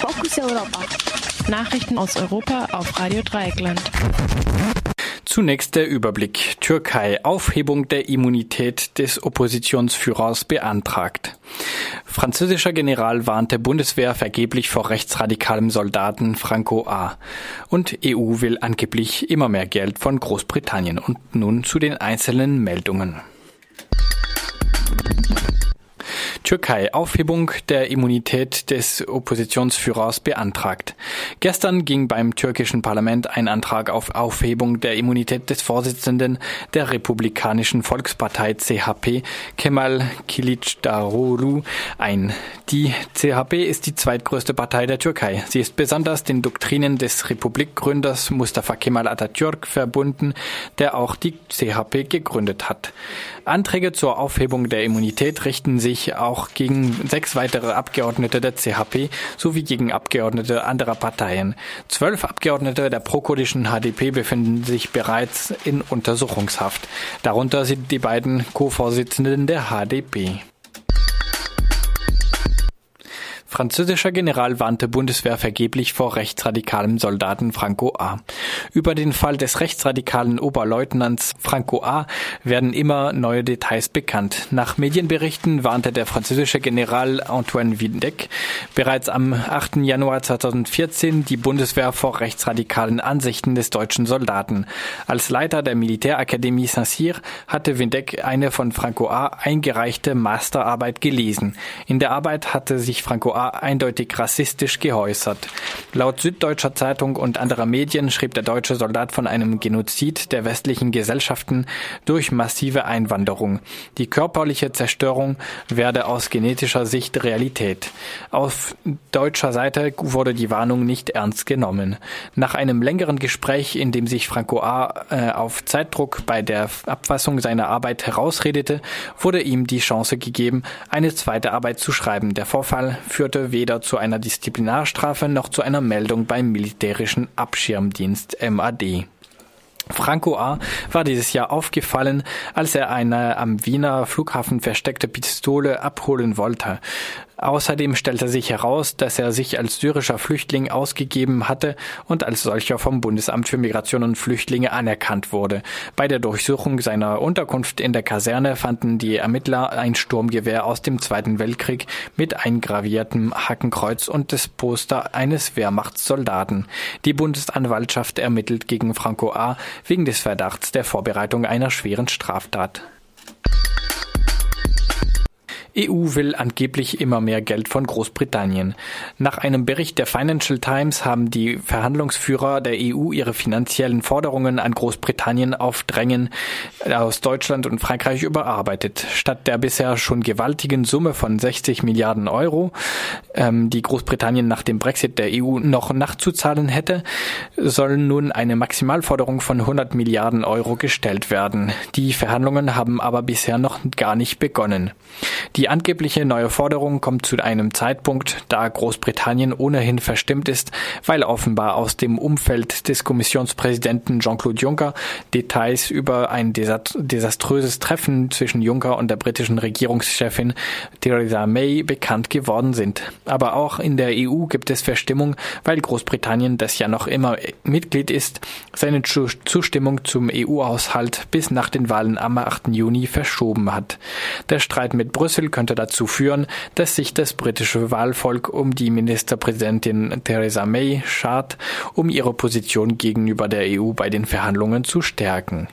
Fokus Europa. Nachrichten aus Europa auf Radio Dreieckland. Zunächst der Überblick. Türkei Aufhebung der Immunität des Oppositionsführers beantragt. Französischer General warnte Bundeswehr vergeblich vor rechtsradikalem Soldaten Franco A. Und EU will angeblich immer mehr Geld von Großbritannien. Und nun zu den einzelnen Meldungen. Türkei Aufhebung der Immunität des Oppositionsführers beantragt. Gestern ging beim türkischen Parlament ein Antrag auf Aufhebung der Immunität des Vorsitzenden der Republikanischen Volkspartei CHP, Kemal Kilicdaroglu, ein. Die CHP ist die zweitgrößte Partei der Türkei. Sie ist besonders den Doktrinen des Republikgründers Mustafa Kemal Atatürk verbunden, der auch die CHP gegründet hat. Anträge zur Aufhebung der Immunität richten sich auch auch gegen sechs weitere Abgeordnete der CHP sowie gegen Abgeordnete anderer Parteien. Zwölf Abgeordnete der prokurdischen HDP befinden sich bereits in Untersuchungshaft. Darunter sind die beiden Co-Vorsitzenden der HDP. Französischer General warnte Bundeswehr vergeblich vor rechtsradikalem Soldaten Franco A. Über den Fall des rechtsradikalen Oberleutnants Franco A. werden immer neue Details bekannt. Nach Medienberichten warnte der französische General Antoine Vindec bereits am 8. Januar 2014 die Bundeswehr vor rechtsradikalen Ansichten des deutschen Soldaten. Als Leiter der Militärakademie Saint-Cyr hatte Vindec eine von Franco A. eingereichte Masterarbeit gelesen. In der Arbeit hatte sich Franco A eindeutig rassistisch geäußert. Laut Süddeutscher Zeitung und anderer Medien schrieb der deutsche Soldat von einem Genozid der westlichen Gesellschaften durch massive Einwanderung. Die körperliche Zerstörung werde aus genetischer Sicht Realität. Auf deutscher Seite wurde die Warnung nicht ernst genommen. Nach einem längeren Gespräch, in dem sich Franco A. Äh, auf Zeitdruck bei der Abfassung seiner Arbeit herausredete, wurde ihm die Chance gegeben, eine zweite Arbeit zu schreiben. Der Vorfall führte führte weder zu einer Disziplinarstrafe noch zu einer Meldung beim militärischen Abschirmdienst MAD. Franco A. war dieses Jahr aufgefallen, als er eine am Wiener Flughafen versteckte Pistole abholen wollte. Außerdem stellte sich heraus, dass er sich als syrischer Flüchtling ausgegeben hatte und als solcher vom Bundesamt für Migration und Flüchtlinge anerkannt wurde. Bei der Durchsuchung seiner Unterkunft in der Kaserne fanden die Ermittler ein Sturmgewehr aus dem Zweiten Weltkrieg mit eingraviertem Hakenkreuz und das Poster eines Wehrmachtssoldaten. Die Bundesanwaltschaft ermittelt gegen Franco A. wegen des Verdachts der Vorbereitung einer schweren Straftat. EU will angeblich immer mehr Geld von Großbritannien. Nach einem Bericht der Financial Times haben die Verhandlungsführer der EU ihre finanziellen Forderungen an Großbritannien auf Drängen aus Deutschland und Frankreich überarbeitet. Statt der bisher schon gewaltigen Summe von 60 Milliarden Euro, ähm, die Großbritannien nach dem Brexit der EU noch nachzuzahlen hätte, soll nun eine Maximalforderung von 100 Milliarden Euro gestellt werden. Die Verhandlungen haben aber bisher noch gar nicht begonnen. Die angebliche neue Forderung kommt zu einem Zeitpunkt, da Großbritannien ohnehin verstimmt ist, weil offenbar aus dem Umfeld des Kommissionspräsidenten Jean-Claude Juncker Details über ein desaströses Treffen zwischen Juncker und der britischen Regierungschefin Theresa May bekannt geworden sind. Aber auch in der EU gibt es Verstimmung, weil Großbritannien, das ja noch immer Mitglied ist, seine Zustimmung zum EU-Haushalt bis nach den Wahlen am 8. Juni verschoben hat. Der Streit mit Brüssel könnte dazu führen, dass sich das britische Wahlvolk um die Ministerpräsidentin Theresa May schart, um ihre Position gegenüber der EU bei den Verhandlungen zu stärken.